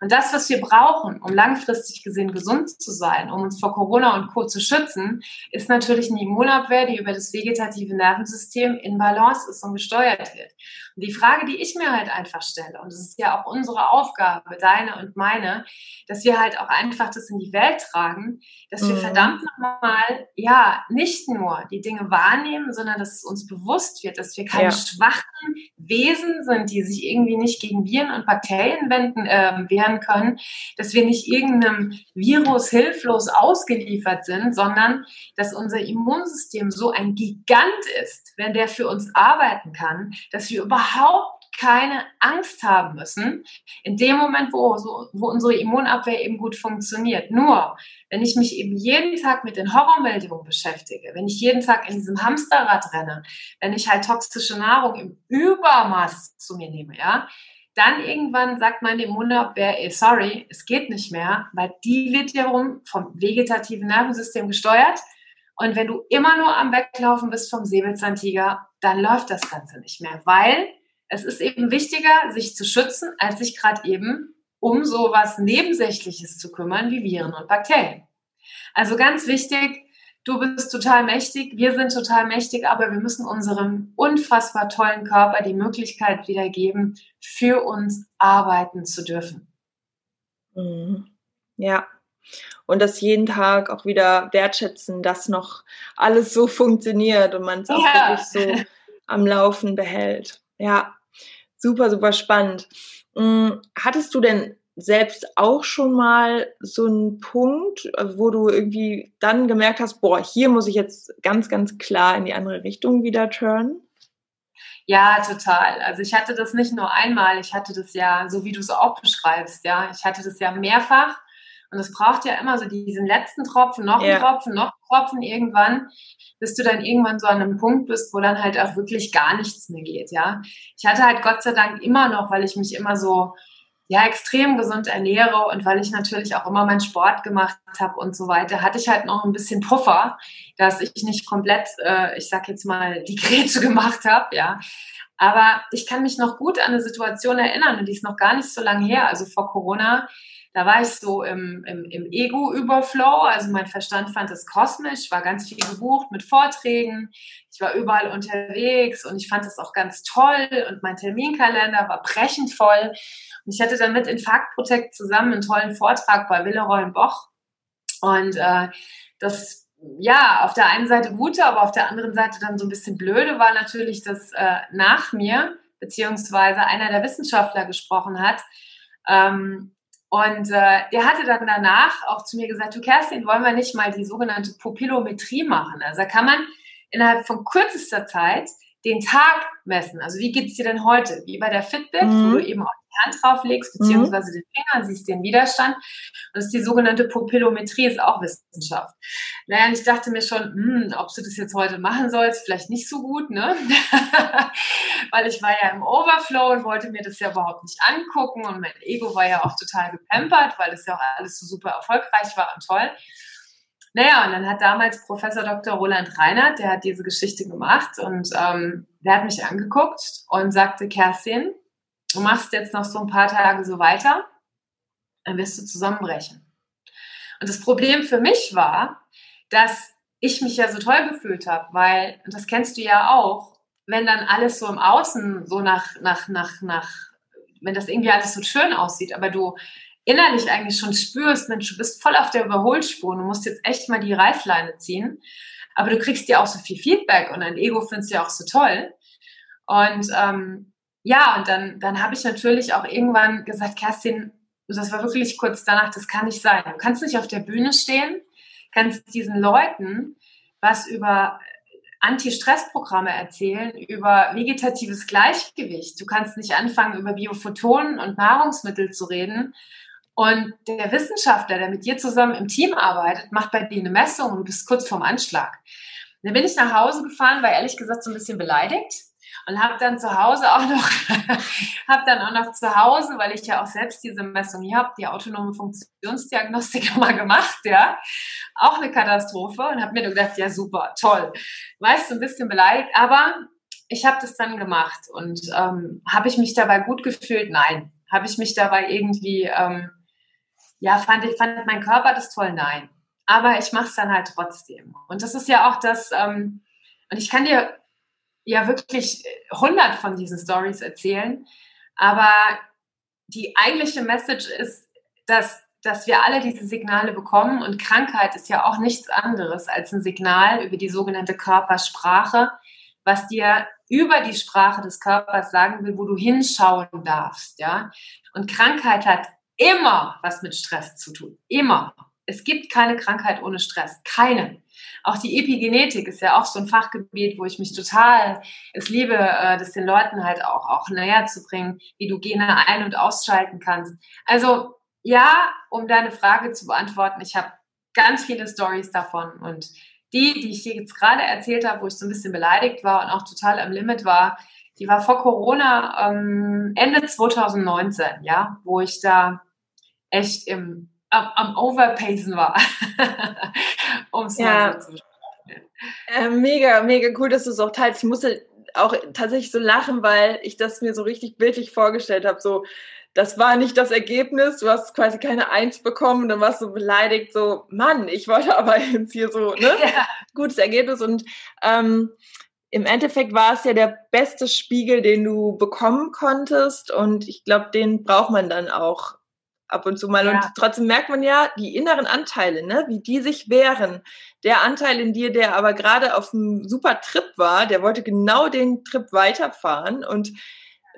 Und das, was wir brauchen, um langfristig gesehen gesund zu sein, um uns vor Corona und Co. zu schützen, ist natürlich eine Immunabwehr, die über das vegetative Nervensystem in Balance ist und gesteuert wird. Die Frage, die ich mir halt einfach stelle, und das ist ja auch unsere Aufgabe, deine und meine, dass wir halt auch einfach das in die Welt tragen, dass wir mhm. verdammt nochmal, ja, nicht nur die Dinge wahrnehmen, sondern dass es uns bewusst wird, dass wir keine ja. schwachen Wesen sind, die sich irgendwie nicht gegen Viren und Bakterien wenden, äh, wehren können, dass wir nicht irgendeinem Virus hilflos ausgeliefert sind, sondern dass unser Immunsystem so ein Gigant ist, wenn der für uns arbeiten kann, dass wir überhaupt keine Angst haben müssen, in dem Moment, wo, so, wo unsere Immunabwehr eben gut funktioniert. Nur, wenn ich mich eben jeden Tag mit den Horrormeldungen beschäftige, wenn ich jeden Tag in diesem Hamsterrad renne, wenn ich halt toxische Nahrung im Übermaß zu mir nehme, ja, dann irgendwann sagt meine Immunabwehr, ey, sorry, es geht nicht mehr, weil die wird wiederum vom vegetativen Nervensystem gesteuert. Und wenn du immer nur am Weglaufen bist vom Säbelzahntiger, dann läuft das Ganze nicht mehr, weil es ist eben wichtiger, sich zu schützen, als sich gerade eben um so was Nebensächliches zu kümmern wie Viren und Bakterien. Also ganz wichtig, du bist total mächtig, wir sind total mächtig, aber wir müssen unserem unfassbar tollen Körper die Möglichkeit wieder geben, für uns arbeiten zu dürfen. Mhm. Ja. Und das jeden Tag auch wieder wertschätzen, dass noch alles so funktioniert und man es auch ja. wirklich so am Laufen behält. Ja, super, super spannend. Hm, hattest du denn selbst auch schon mal so einen Punkt, wo du irgendwie dann gemerkt hast, boah, hier muss ich jetzt ganz, ganz klar in die andere Richtung wieder turnen? Ja, total. Also ich hatte das nicht nur einmal, ich hatte das ja, so wie du es auch beschreibst, ja, ich hatte das ja mehrfach. Und es braucht ja immer so diesen letzten Tropfen, noch einen ja. Tropfen, noch einen Tropfen irgendwann, bis du dann irgendwann so an einem Punkt bist, wo dann halt auch wirklich gar nichts mehr geht, ja. Ich hatte halt Gott sei Dank immer noch, weil ich mich immer so ja extrem gesund ernähre und weil ich natürlich auch immer meinen Sport gemacht habe und so weiter, hatte ich halt noch ein bisschen Puffer, dass ich nicht komplett, äh, ich sag jetzt mal, die Grätsche gemacht habe, ja. Aber ich kann mich noch gut an eine Situation erinnern und die ist noch gar nicht so lange her, also vor Corona. Da war ich so im, im, im Ego-Überflow, also mein Verstand fand es kosmisch, war ganz viel gebucht mit Vorträgen, ich war überall unterwegs und ich fand es auch ganz toll. Und mein Terminkalender war brechend voll. Und ich hatte dann mit Infarkt Protect zusammen einen tollen Vortrag bei Willeroy Boch. Und äh, das, ja, auf der einen Seite gute, aber auf der anderen Seite dann so ein bisschen blöde war natürlich, dass äh, nach mir, beziehungsweise einer der Wissenschaftler gesprochen hat, ähm, und äh, der hatte dann danach auch zu mir gesagt, du Kerstin, wollen wir nicht mal die sogenannte Pupillometrie machen? Also da kann man innerhalb von kürzester Zeit den Tag messen. Also wie geht's dir denn heute? Wie bei der Fitbit, mhm. wo du eben auch Hand drauflegst, beziehungsweise mhm. den Finger, siehst den Widerstand. Und das ist die sogenannte Pupillometrie, ist auch Wissenschaft. Naja, und ich dachte mir schon, hm, ob du das jetzt heute machen sollst, vielleicht nicht so gut, ne? Weil ich war ja im Overflow und wollte mir das ja überhaupt nicht angucken und mein Ego war ja auch total gepampert, weil das ja auch alles so super erfolgreich war und toll. Naja, und dann hat damals Professor Dr. Roland Reinhardt, der hat diese Geschichte gemacht und ähm, der hat mich angeguckt und sagte, Kerstin, du machst jetzt noch so ein paar Tage so weiter, dann wirst du zusammenbrechen. Und das Problem für mich war, dass ich mich ja so toll gefühlt habe, weil, und das kennst du ja auch, wenn dann alles so im Außen so nach, nach, nach, nach, wenn das irgendwie alles so schön aussieht, aber du innerlich eigentlich schon spürst, Mensch, du bist voll auf der Überholspur, du musst jetzt echt mal die Reißleine ziehen, aber du kriegst ja auch so viel Feedback und dein Ego findest du ja auch so toll. Und ähm, ja, und dann, dann habe ich natürlich auch irgendwann gesagt, Kerstin, das war wirklich kurz danach, das kann nicht sein. Du kannst nicht auf der Bühne stehen, kannst diesen Leuten was über Anti-Stress-Programme erzählen, über vegetatives Gleichgewicht. Du kannst nicht anfangen, über Biophotonen und Nahrungsmittel zu reden. Und der Wissenschaftler, der mit dir zusammen im Team arbeitet, macht bei dir eine Messung und du bist kurz vorm Anschlag. Und dann bin ich nach Hause gefahren, war ehrlich gesagt so ein bisschen beleidigt und habe dann zu Hause auch noch, habe dann auch noch zu Hause, weil ich ja auch selbst diese Messung hier habe, die autonome Funktionsdiagnostik mal gemacht, ja, auch eine Katastrophe und habe mir nur gedacht, ja super, toll, weißt du, ein bisschen beleidigt, aber ich habe das dann gemacht und ähm, habe ich mich dabei gut gefühlt? Nein, Habe ich mich dabei irgendwie, ähm, ja, fand ich, fand mein Körper das toll? Nein. Aber ich mache es dann halt trotzdem. Und das ist ja auch das, ähm, und ich kann dir ja wirklich hundert von diesen Stories erzählen, aber die eigentliche Message ist, dass, dass wir alle diese Signale bekommen und Krankheit ist ja auch nichts anderes als ein Signal über die sogenannte Körpersprache, was dir über die Sprache des Körpers sagen will, wo du hinschauen darfst, ja. Und Krankheit hat immer was mit Stress zu tun. Immer. Es gibt keine Krankheit ohne Stress. Keine. Auch die Epigenetik ist ja auch so ein Fachgebiet, wo ich mich total es liebe, äh, das den Leuten halt auch, auch näher zu bringen, wie du Gene ein- und ausschalten kannst. Also ja, um deine Frage zu beantworten, ich habe ganz viele Stories davon und die, die ich jetzt gerade erzählt habe, wo ich so ein bisschen beleidigt war und auch total am Limit war, die war vor Corona ähm, Ende 2019, ja, wo ich da echt im, am, am Overpacen war, um es ja. mal so zu äh, mega, mega cool, dass du es auch teilst. Ich musste auch tatsächlich so lachen, weil ich das mir so richtig bildlich vorgestellt habe. So, das war nicht das Ergebnis, du hast quasi keine Eins bekommen, dann warst du beleidigt, so, Mann, ich wollte aber jetzt hier so, ne? Ja. Gutes Ergebnis und ähm, im Endeffekt war es ja der beste Spiegel, den du bekommen konntest und ich glaube, den braucht man dann auch ab und zu mal. Ja. Und trotzdem merkt man ja die inneren Anteile, ne, wie die sich wehren. Der Anteil in dir, der aber gerade auf einem super Trip war, der wollte genau den Trip weiterfahren und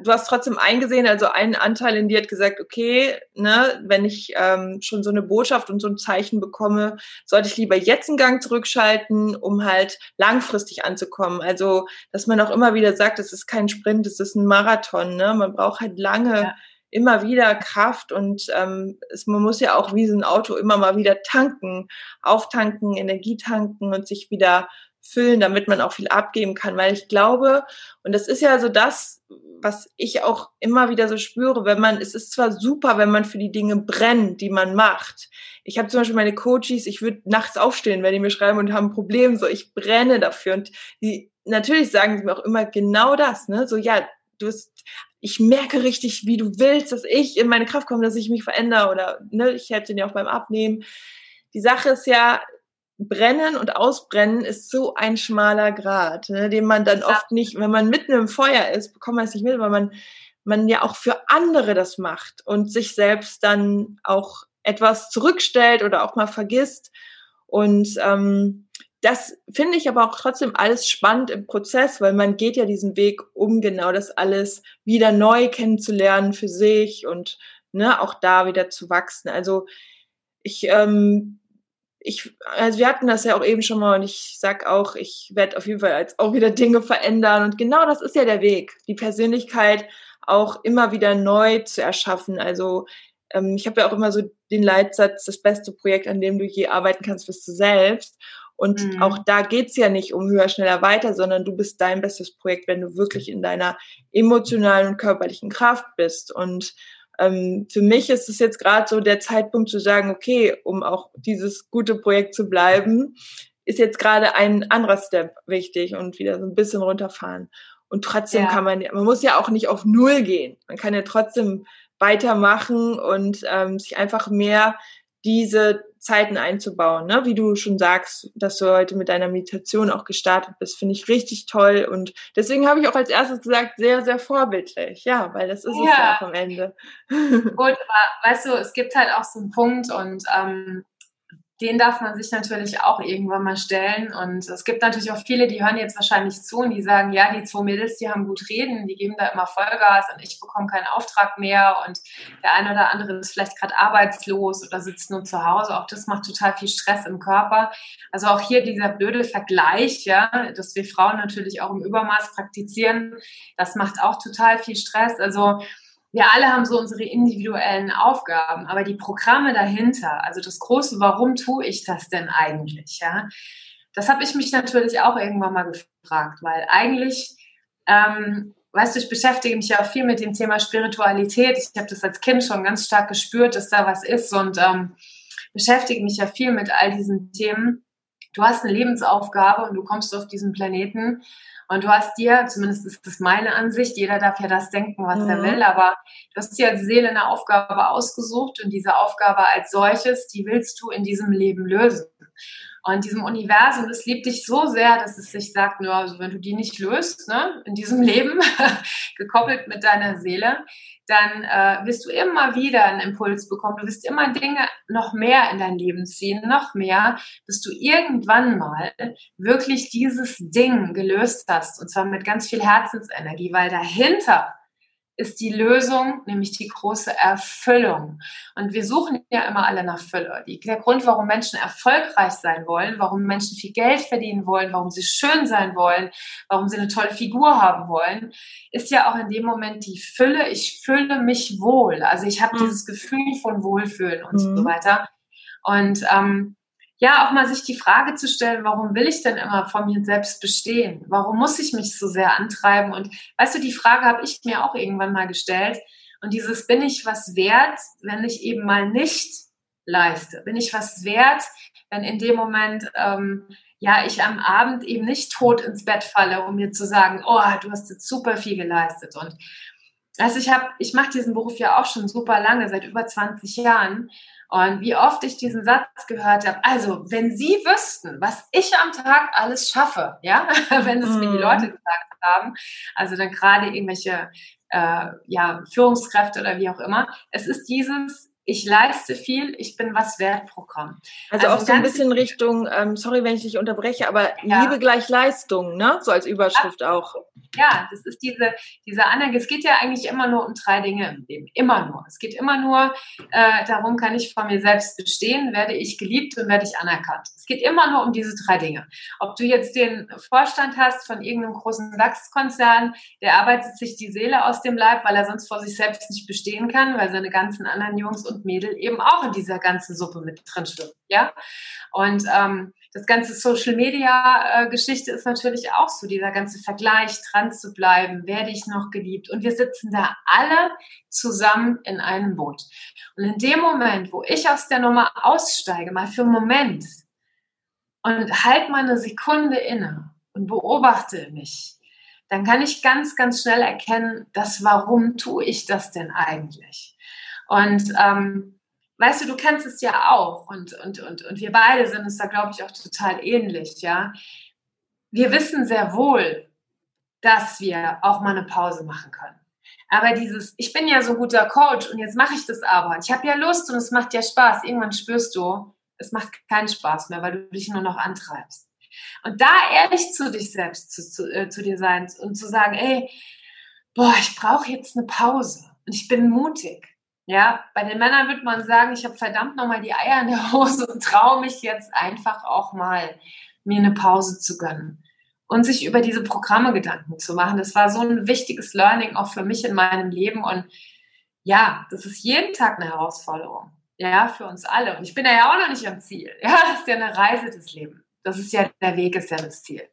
du hast trotzdem eingesehen, also ein Anteil in dir hat gesagt, okay, ne, wenn ich ähm, schon so eine Botschaft und so ein Zeichen bekomme, sollte ich lieber jetzt einen Gang zurückschalten, um halt langfristig anzukommen. Also, dass man auch immer wieder sagt, es ist kein Sprint, es ist ein Marathon, ne? Man braucht halt lange. Ja. Immer wieder Kraft und ähm, es, man muss ja auch wie so ein Auto immer mal wieder tanken, auftanken, Energie tanken und sich wieder füllen, damit man auch viel abgeben kann. Weil ich glaube, und das ist ja so das, was ich auch immer wieder so spüre, wenn man, es ist zwar super, wenn man für die Dinge brennt, die man macht. Ich habe zum Beispiel meine Coaches, ich würde nachts aufstehen, wenn die mir schreiben und haben ein Problem, so ich brenne dafür. Und die natürlich sagen sie mir auch immer genau das, ne? So, ja, du bist, ich merke richtig, wie du willst, dass ich in meine Kraft komme, dass ich mich verändere oder ne, ich helfe dir auch beim Abnehmen. Die Sache ist ja, Brennen und Ausbrennen ist so ein schmaler Grad, ne, den man dann oft nicht, wenn man mitten im Feuer ist, bekommt man es nicht mit, weil man, man ja auch für andere das macht und sich selbst dann auch etwas zurückstellt oder auch mal vergisst. Und ähm, das finde ich aber auch trotzdem alles spannend im Prozess, weil man geht ja diesen Weg, um genau das alles wieder neu kennenzulernen für sich und ne, auch da wieder zu wachsen. Also ich ähm, ich, also wir hatten das ja auch eben schon mal und ich sag auch, ich werde auf jeden Fall jetzt auch wieder Dinge verändern und genau das ist ja der Weg, die Persönlichkeit auch immer wieder neu zu erschaffen. Also ähm, ich habe ja auch immer so den Leitsatz, das beste Projekt, an dem du je arbeiten kannst, bist du selbst. Und mhm. auch da geht's ja nicht um höher, schneller, weiter, sondern du bist dein bestes Projekt, wenn du wirklich in deiner emotionalen und körperlichen Kraft bist. Und ähm, für mich ist es jetzt gerade so der Zeitpunkt zu sagen, okay, um auch dieses gute Projekt zu bleiben, ist jetzt gerade ein anderer Step wichtig und wieder so ein bisschen runterfahren. Und trotzdem ja. kann man, man muss ja auch nicht auf Null gehen. Man kann ja trotzdem weitermachen und ähm, sich einfach mehr diese Zeiten einzubauen, ne? wie du schon sagst, dass du heute mit deiner Meditation auch gestartet bist, finde ich richtig toll und deswegen habe ich auch als erstes gesagt, sehr, sehr vorbildlich, ja, weil das ist ja. es ja auch am Ende. Gut, aber weißt du, es gibt halt auch so einen Punkt und ähm, den darf man sich natürlich auch irgendwann mal stellen. Und es gibt natürlich auch viele, die hören jetzt wahrscheinlich zu und die sagen, ja, die zwei Mädels, die haben gut reden, die geben da immer Vollgas und ich bekomme keinen Auftrag mehr und der eine oder andere ist vielleicht gerade arbeitslos oder sitzt nur zu Hause. Auch das macht total viel Stress im Körper. Also auch hier dieser blöde Vergleich, ja, dass wir Frauen natürlich auch im Übermaß praktizieren, das macht auch total viel Stress. Also wir alle haben so unsere individuellen Aufgaben, aber die Programme dahinter, also das große, warum tue ich das denn eigentlich, ja, das habe ich mich natürlich auch irgendwann mal gefragt, weil eigentlich, ähm, weißt du, ich beschäftige mich ja auch viel mit dem Thema Spiritualität. Ich habe das als Kind schon ganz stark gespürt, dass da was ist und ähm, beschäftige mich ja viel mit all diesen Themen. Du hast eine Lebensaufgabe und du kommst auf diesen Planeten und du hast dir, zumindest ist das meine Ansicht, jeder darf ja das denken, was mhm. er will, aber du hast dir als Seele eine Aufgabe ausgesucht und diese Aufgabe als solches, die willst du in diesem Leben lösen. Und diesem Universum, das liebt dich so sehr, dass es sich sagt, nur also wenn du die nicht löst, ne, in diesem Leben, gekoppelt mit deiner Seele, dann äh, wirst du immer wieder einen Impuls bekommen. Du wirst immer Dinge noch mehr in dein Leben ziehen, noch mehr, bis du irgendwann mal wirklich dieses Ding gelöst hast. Und zwar mit ganz viel Herzensenergie, weil dahinter ist die Lösung, nämlich die große Erfüllung. Und wir suchen ja immer alle nach Fülle. Der Grund, warum Menschen erfolgreich sein wollen, warum Menschen viel Geld verdienen wollen, warum sie schön sein wollen, warum sie eine tolle Figur haben wollen, ist ja auch in dem Moment die Fülle. Ich fühle mich wohl. Also ich habe mhm. dieses Gefühl von Wohlfühlen und mhm. so weiter. Und ähm, ja, auch mal sich die Frage zu stellen, warum will ich denn immer von mir selbst bestehen? Warum muss ich mich so sehr antreiben? Und weißt du, die Frage habe ich mir auch irgendwann mal gestellt. Und dieses, bin ich was wert, wenn ich eben mal nicht leiste? Bin ich was wert, wenn in dem Moment, ähm, ja, ich am Abend eben nicht tot ins Bett falle, um mir zu sagen, oh, du hast jetzt super viel geleistet. Und also ich habe, ich mache diesen Beruf ja auch schon super lange, seit über 20 Jahren. Und wie oft ich diesen Satz gehört habe, also wenn Sie wüssten, was ich am Tag alles schaffe, ja, wenn es mir die mhm. Leute gesagt haben, also dann gerade irgendwelche äh, ja, Führungskräfte oder wie auch immer, es ist dieses, ich leiste viel, ich bin was wert Programm. Also, also auch so ein bisschen Richtung, ähm, sorry, wenn ich dich unterbreche, aber ja. Liebe gleich Leistung, ne? So als Überschrift ja. auch. Ja, das ist diese, diese Anhang. Es geht ja eigentlich immer nur um drei Dinge im Leben. Immer nur. Es geht immer nur äh, darum, kann ich vor mir selbst bestehen, werde ich geliebt und werde ich anerkannt. Es geht immer nur um diese drei Dinge. Ob du jetzt den Vorstand hast von irgendeinem großen DAX-Konzern, der arbeitet sich die Seele aus dem Leib, weil er sonst vor sich selbst nicht bestehen kann, weil seine ganzen anderen Jungs und Mädel eben auch in dieser ganzen Suppe mit drin schwimmen. Ja? Und ähm, das ganze Social Media äh, Geschichte ist natürlich auch so, dieser ganze Vergleich, dran zu bleiben, werde ich noch geliebt? Und wir sitzen da alle zusammen in einem Boot. Und in dem Moment, wo ich aus der Nummer aussteige, mal für einen Moment und halt mal eine Sekunde inne und beobachte mich, dann kann ich ganz, ganz schnell erkennen, dass warum tue ich das denn eigentlich? Und ähm, weißt du, du kennst es ja auch und, und, und, und wir beide sind es da, glaube ich, auch total ähnlich, ja. Wir wissen sehr wohl, dass wir auch mal eine Pause machen können. Aber dieses, ich bin ja so ein guter Coach und jetzt mache ich das aber. Ich habe ja Lust und es macht ja Spaß. Irgendwann spürst du, es macht keinen Spaß mehr, weil du dich nur noch antreibst. Und da ehrlich zu dich selbst zu, zu, äh, zu dir sein und zu sagen, ey, boah, ich brauche jetzt eine Pause und ich bin mutig. Ja, bei den Männern würde man sagen, ich habe verdammt nochmal die Eier in der Hose und traue mich jetzt einfach auch mal, mir eine Pause zu gönnen und sich über diese Programme Gedanken zu machen. Das war so ein wichtiges Learning auch für mich in meinem Leben und ja, das ist jeden Tag eine Herausforderung. Ja, für uns alle. Und ich bin ja auch noch nicht am Ziel. Ja, das ist ja eine Reise des Lebens. Das ist ja, der Weg ist ja das Ziel.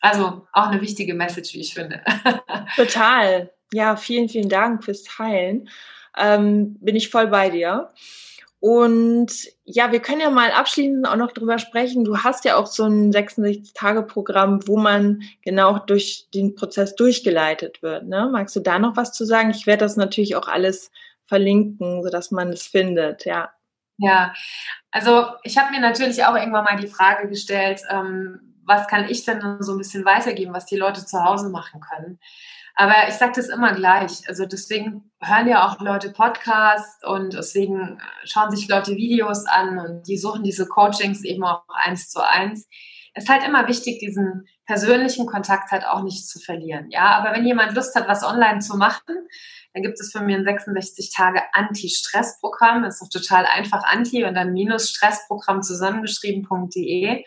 Also auch eine wichtige Message, wie ich finde. Total. Ja, vielen, vielen Dank fürs Teilen ähm, bin ich voll bei dir. Und ja, wir können ja mal abschließend auch noch drüber sprechen. Du hast ja auch so ein 66-Tage-Programm, wo man genau durch den Prozess durchgeleitet wird. Ne? Magst du da noch was zu sagen? Ich werde das natürlich auch alles verlinken, sodass man es findet, ja. Ja, also ich habe mir natürlich auch irgendwann mal die Frage gestellt, ähm, was kann ich denn so ein bisschen weitergeben, was die Leute zu Hause machen können. Aber ich sage das immer gleich. Also deswegen hören ja auch Leute Podcasts und deswegen schauen sich Leute Videos an und die suchen diese Coachings eben auch eins zu eins. Es ist halt immer wichtig, diesen persönlichen Kontakt halt auch nicht zu verlieren. Ja, aber wenn jemand Lust hat, was online zu machen, dann gibt es von mir ein 66 Tage Anti-Stress-Programm. Das ist doch total einfach Anti und dann minus Stressprogramm zusammengeschrieben.de.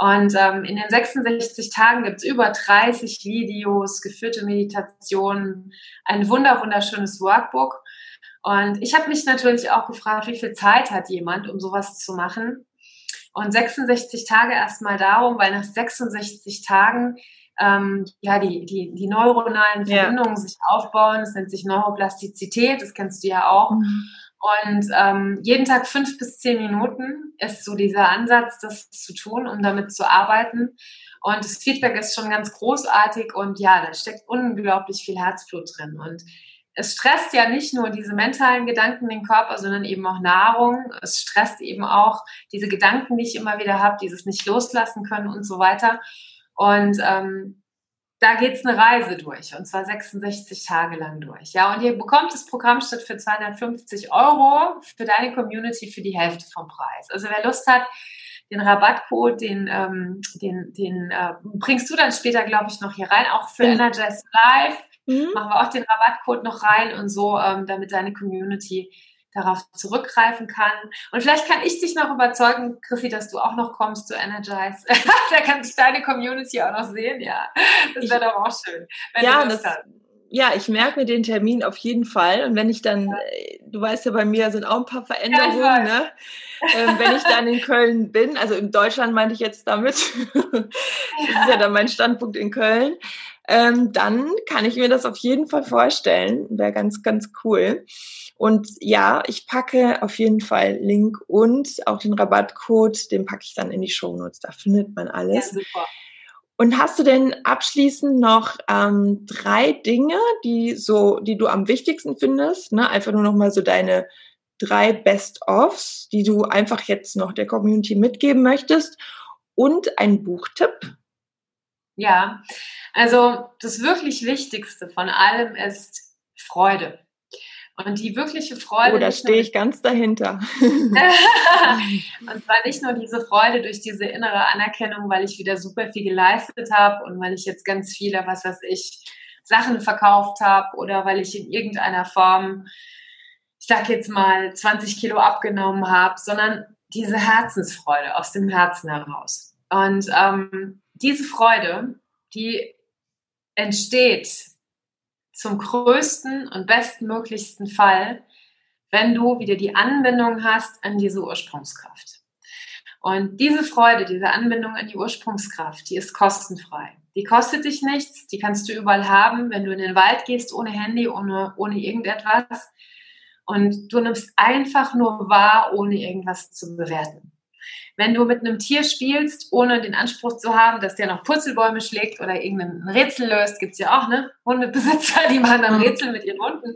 Und ähm, in den 66 Tagen gibt's über 30 Videos, geführte Meditationen, ein wunder wunderschönes Workbook. Und ich habe mich natürlich auch gefragt, wie viel Zeit hat jemand, um sowas zu machen? Und 66 Tage erstmal darum, weil nach 66 Tagen ähm, ja die, die, die neuronalen Verbindungen ja. sich aufbauen. Das nennt sich Neuroplastizität, das kennst du ja auch. Mhm. Und ähm, jeden Tag fünf bis zehn Minuten ist so dieser Ansatz, das zu tun, um damit zu arbeiten. Und das Feedback ist schon ganz großartig und ja, da steckt unglaublich viel Herzblut drin. Und es stresst ja nicht nur diese mentalen Gedanken den Körper, sondern eben auch Nahrung. Es stresst eben auch diese Gedanken, die ich immer wieder habe, dieses nicht loslassen können und so weiter. Und ähm, da geht's eine Reise durch und zwar 66 Tage lang durch. Ja, und ihr bekommt das Programm statt für 250 Euro für deine Community für die Hälfte vom Preis. Also wer Lust hat, den Rabattcode, den, ähm, den, den äh, bringst du dann später, glaube ich, noch hier rein, auch für ja. Energize Live. Mhm. Machen wir auch den Rabattcode noch rein und so, ähm, damit deine Community darauf zurückgreifen kann. Und vielleicht kann ich dich noch überzeugen, Chrissy, dass du auch noch kommst zu Energize. da kann sich deine Community auch noch sehen, ja. Das wäre doch auch schön. ja, das, hast. Ja, ich merke mir den Termin auf jeden Fall. Und wenn ich dann. Äh, du weißt ja, bei mir sind auch ein paar Veränderungen, ja, ne? ähm, wenn ich dann in Köln bin, also in Deutschland meinte ich jetzt damit, das ist ja dann mein Standpunkt in Köln, ähm, dann kann ich mir das auf jeden Fall vorstellen. Wäre ganz, ganz cool. Und ja, ich packe auf jeden Fall Link und auch den Rabattcode, den packe ich dann in die Show Notes. Da findet man alles. Ja, super. Und hast du denn abschließend noch ähm, drei Dinge, die so, die du am wichtigsten findest? Ne? Einfach nur noch mal so deine drei Best-ofs, die du einfach jetzt noch der Community mitgeben möchtest und ein Buchtipp? Ja, also das wirklich Wichtigste von allem ist Freude. Und die wirkliche Freude. Oh, da stehe ich ganz dahinter. und zwar nicht nur diese Freude durch diese innere Anerkennung, weil ich wieder super viel geleistet habe und weil ich jetzt ganz viele, was weiß ich, Sachen verkauft habe oder weil ich in irgendeiner Form, ich sag jetzt mal, 20 Kilo abgenommen habe, sondern diese Herzensfreude aus dem Herzen heraus. Und ähm, diese Freude, die entsteht zum größten und bestmöglichsten Fall, wenn du wieder die Anbindung hast an diese Ursprungskraft. Und diese Freude, diese Anbindung an die Ursprungskraft, die ist kostenfrei. Die kostet dich nichts, die kannst du überall haben, wenn du in den Wald gehst, ohne Handy, ohne, ohne irgendetwas. Und du nimmst einfach nur wahr, ohne irgendwas zu bewerten. Wenn du mit einem Tier spielst, ohne den Anspruch zu haben, dass der noch Purzelbäume schlägt oder irgendein Rätsel löst, gibt es ja auch, ne? Hundebesitzer, die machen dann. Rätsel mit ihren Hunden.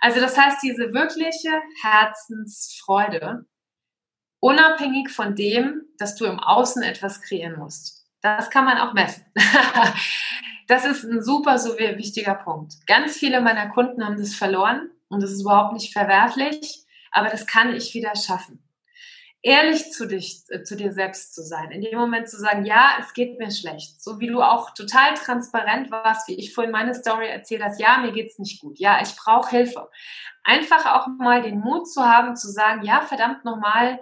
Also das heißt, diese wirkliche Herzensfreude, unabhängig von dem, dass du im Außen etwas kreieren musst. Das kann man auch messen. das ist ein super, so wichtiger Punkt. Ganz viele meiner Kunden haben das verloren und das ist überhaupt nicht verwerflich, aber das kann ich wieder schaffen ehrlich zu dich, äh, zu dir selbst zu sein. In dem Moment zu sagen, ja, es geht mir schlecht. So wie du auch total transparent warst, wie ich vorhin meine Story erzählt hast, ja, mir geht's nicht gut. Ja, ich brauche Hilfe. Einfach auch mal den Mut zu haben, zu sagen, ja, verdammt nochmal,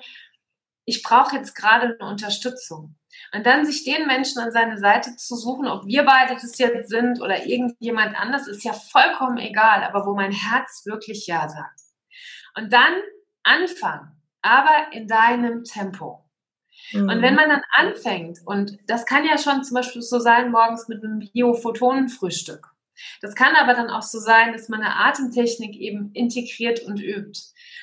ich brauche jetzt gerade eine Unterstützung. Und dann sich den Menschen an seine Seite zu suchen, ob wir beide das jetzt sind oder irgendjemand anders, ist ja vollkommen egal, aber wo mein Herz wirklich Ja sagt. Und dann anfangen aber in deinem Tempo. Mhm. Und wenn man dann anfängt, und das kann ja schon zum Beispiel so sein, morgens mit einem Bio-Photonenfrühstück. Das kann aber dann auch so sein, dass man eine Atemtechnik eben integriert und übt.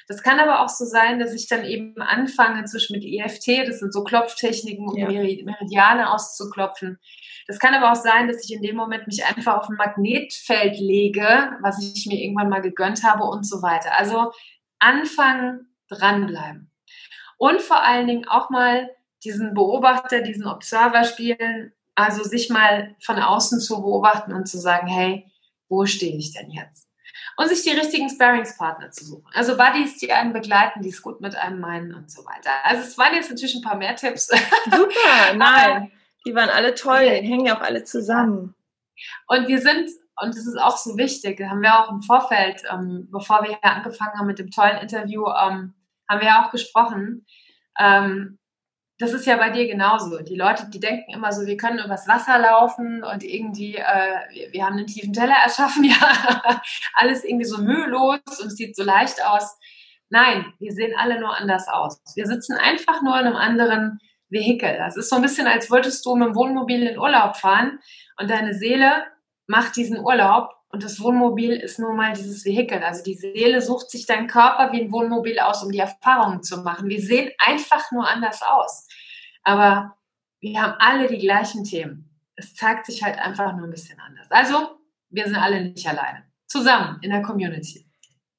Das kann aber auch so sein, dass ich dann eben anfange, zwischen mit EFT, das sind so Klopftechniken, um ja. Meridiane auszuklopfen. Das kann aber auch sein, dass ich in dem Moment mich einfach auf ein Magnetfeld lege, was ich mir irgendwann mal gegönnt habe und so weiter. Also anfangen, dranbleiben. Und vor allen Dingen auch mal diesen Beobachter, diesen Observer spielen, also sich mal von außen zu beobachten und zu sagen, hey, wo stehe ich denn jetzt? Und sich die richtigen Sparringspartner zu suchen. Also Buddies, die einen begleiten, die es gut mit einem meinen und so weiter. Also es waren jetzt natürlich ein paar mehr Tipps. Super, nein. Die waren alle toll, die hängen ja auch alle zusammen. Und wir sind und das ist auch so wichtig, haben wir auch im Vorfeld, ähm, bevor wir hier angefangen haben mit dem tollen Interview, ähm, haben wir ja auch gesprochen. Ähm, das ist ja bei dir genauso. Die Leute, die denken immer so, wir können übers Wasser laufen und irgendwie, äh, wir, wir, haben einen tiefen Teller erschaffen, ja, alles irgendwie so mühelos und sieht so leicht aus. Nein, wir sehen alle nur anders aus. Wir sitzen einfach nur in einem anderen Vehikel. Das ist so ein bisschen, als wolltest du mit dem Wohnmobil in Urlaub fahren und deine Seele macht diesen Urlaub Und das Wohnmobil ist nun mal dieses Vehikel. Also die Seele sucht sich deinen Körper wie ein Wohnmobil aus, um die Erfahrungen zu machen. Wir sehen einfach nur anders aus. Aber wir haben alle die gleichen Themen. Es zeigt sich halt einfach nur ein bisschen anders. Also, wir sind alle nicht alleine. Zusammen in der Community.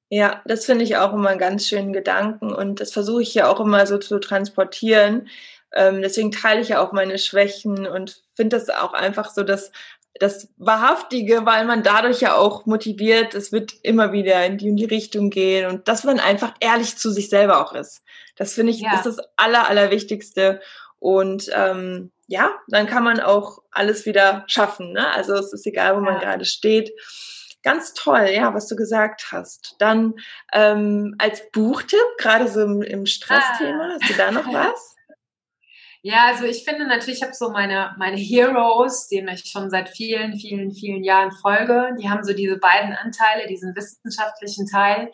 Ja, das finde ich auch immer einen ganz schönen Gedanken und das versuche ich ja auch immer so zu transportieren. Ähm, deswegen teile ich ja auch meine Schwächen und finde das auch einfach so, dass das Wahrhaftige, weil man dadurch ja auch motiviert, es wird immer wieder in die, in die Richtung gehen und dass man einfach ehrlich zu sich selber auch ist. Das finde ich ja. ist das Aller, Allerwichtigste. Und ähm, ja, dann kann man auch alles wieder schaffen. Ne? Also es ist egal, wo ja. man gerade steht. Ganz toll, ja, was du gesagt hast. Dann ähm, als Buchtipp, gerade so im, im Stressthema, ah. hast du da noch was? Ja, also ich finde natürlich, ich habe so meine, meine Heroes, denen ich schon seit vielen, vielen, vielen Jahren folge. Die haben so diese beiden Anteile, diesen wissenschaftlichen Teil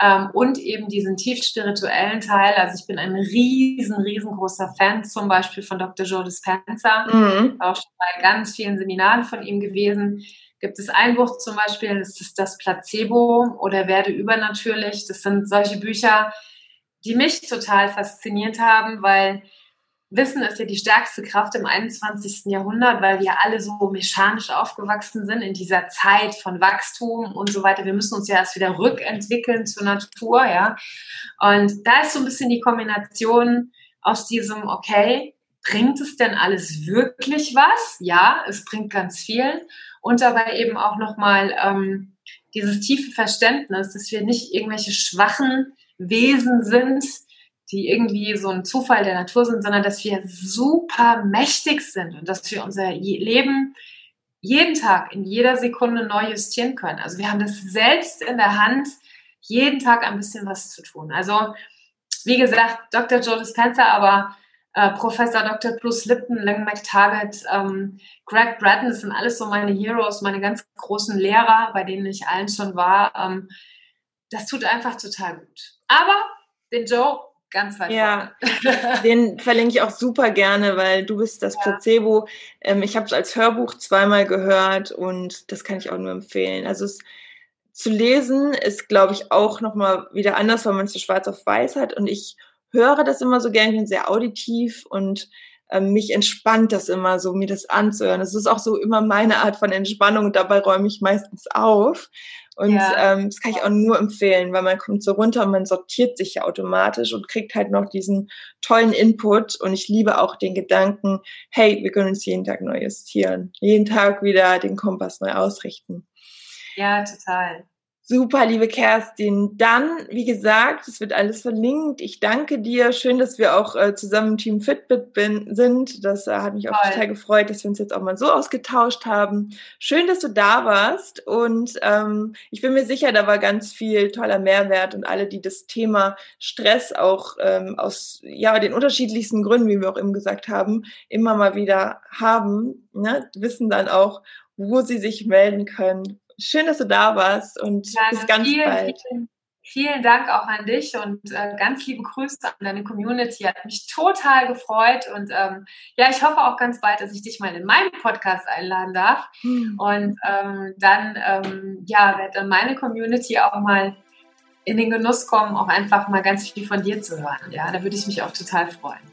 ähm, und eben diesen tief spirituellen Teil. Also ich bin ein riesen, riesengroßer Fan zum Beispiel von Dr. Joe Dispenza, mhm. auch schon bei ganz vielen Seminaren von ihm gewesen. Gibt es ein Buch zum Beispiel, das ist das Placebo oder Werde übernatürlich. Das sind solche Bücher, die mich total fasziniert haben, weil Wissen ist ja die stärkste Kraft im 21. Jahrhundert, weil wir alle so mechanisch aufgewachsen sind in dieser Zeit von Wachstum und so weiter. Wir müssen uns ja erst wieder rückentwickeln zur Natur, ja. Und da ist so ein bisschen die Kombination aus diesem, okay, bringt es denn alles wirklich was? Ja, es bringt ganz viel. Und dabei eben auch nochmal ähm, dieses tiefe Verständnis, dass wir nicht irgendwelche schwachen Wesen sind, die irgendwie so ein Zufall der Natur sind, sondern dass wir super mächtig sind und dass wir unser Leben jeden Tag, in jeder Sekunde neu justieren können. Also wir haben das selbst in der Hand, jeden Tag ein bisschen was zu tun. Also wie gesagt, Dr. Joe Dispenza, aber äh, Professor Dr. Bruce Lipton, Lang McTaggart, ähm, Greg Bratton, das sind alles so meine Heroes, meine ganz großen Lehrer, bei denen ich allen schon war. Ähm, das tut einfach total gut. Aber den Joe ganz weit ja, vorne. den verlinke ich auch super gerne, weil du bist das ja. Placebo. Ähm, ich habe es als Hörbuch zweimal gehört und das kann ich auch nur empfehlen. Also es zu lesen ist, glaube ich, auch nochmal wieder anders, weil man es so schwarz auf weiß hat. Und ich höre das immer so gerne, ich bin sehr auditiv und ähm, mich entspannt das immer so, mir das anzuhören. Das ist auch so immer meine Art von Entspannung. Dabei räume ich meistens auf. Und ja. ähm, das kann ich auch nur empfehlen, weil man kommt so runter und man sortiert sich ja automatisch und kriegt halt noch diesen tollen Input. Und ich liebe auch den Gedanken, hey, wir können uns jeden Tag neu justieren, jeden Tag wieder den Kompass neu ausrichten. Ja, total. Super, liebe Kerstin. Dann, wie gesagt, es wird alles verlinkt. Ich danke dir. Schön, dass wir auch äh, zusammen im Team Fitbit bin, sind. Das äh, hat mich auch Toll. total gefreut, dass wir uns jetzt auch mal so ausgetauscht haben. Schön, dass du da warst. Und ähm, ich bin mir sicher, da war ganz viel toller Mehrwert und alle, die das Thema Stress auch ähm, aus ja den unterschiedlichsten Gründen, wie wir auch eben gesagt haben, immer mal wieder haben, ne, wissen dann auch, wo sie sich melden können Schön, dass du da warst und ja, bis ganz vielen, bald. Vielen, vielen Dank auch an dich und äh, ganz liebe Grüße an deine Community. Hat mich total gefreut und ähm, ja, ich hoffe auch ganz bald, dass ich dich mal in meinen Podcast einladen darf. Hm. Und ähm, dann, ähm, ja, wird dann meine Community auch mal in den Genuss kommen, auch einfach mal ganz viel von dir zu hören. Ja, da würde ich mich auch total freuen.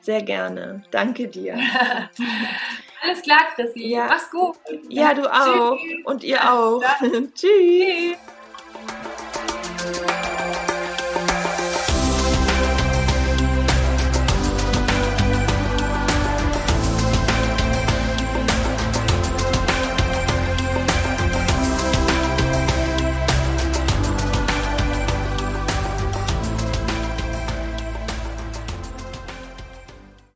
Sehr gerne. Danke dir. Alles klar, Chrissy. Ja. Mach's gut. Ja, du auch. Tschüss. Und ihr auch. Tschüss. Tschüss.